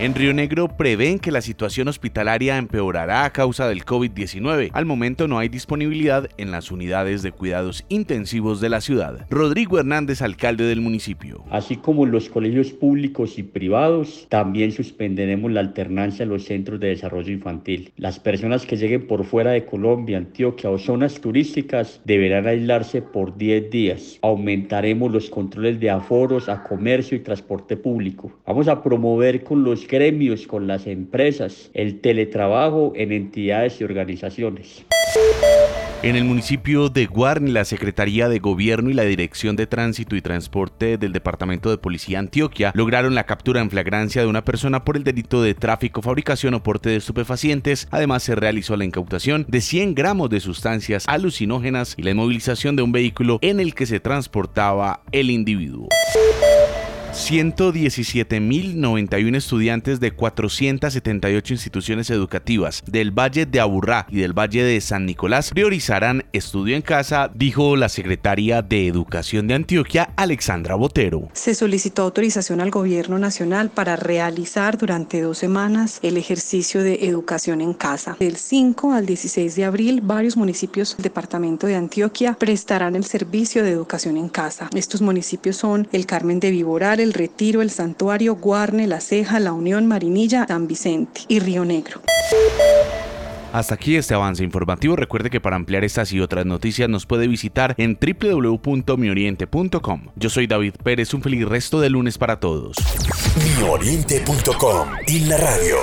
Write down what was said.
En Río Negro prevén que la situación hospitalaria empeorará a causa del COVID-19. Al momento no hay disponibilidad en las unidades de cuidados intensivos de la ciudad. Rodrigo Hernández, alcalde del municipio. Así como los colegios públicos y privados, también suspenderemos la alternancia en los centros de desarrollo infantil. Las personas que lleguen por fuera de Colombia, Antioquia o zonas turísticas deberán aislarse por 10 días. Aumentaremos los controles de aforos a comercio y transporte público. Vamos a promover con los gremios, con las empresas, el teletrabajo en entidades y organizaciones. En el municipio de Guarni, la Secretaría de Gobierno y la Dirección de Tránsito y Transporte del Departamento de Policía Antioquia lograron la captura en flagrancia de una persona por el delito de tráfico, fabricación o porte de estupefacientes. Además, se realizó la incautación de 100 gramos de sustancias alucinógenas y la inmovilización de un vehículo en el que se transportaba el individuo. 117.091 estudiantes de 478 instituciones educativas del Valle de Aburrá y del Valle de San Nicolás priorizarán estudio en casa, dijo la secretaria de Educación de Antioquia, Alexandra Botero. Se solicitó autorización al Gobierno Nacional para realizar durante dos semanas el ejercicio de educación en casa. Del 5 al 16 de abril, varios municipios del departamento de Antioquia prestarán el servicio de educación en casa. Estos municipios son el Carmen de Viboral, el Retiro, el Santuario, Guarne, La Ceja, La Unión, Marinilla, San Vicente y Río Negro. Hasta aquí este avance informativo. Recuerde que para ampliar estas y otras noticias nos puede visitar en www.mioriente.com. Yo soy David Pérez, un feliz resto de lunes para todos. Mioriente.com y la radio.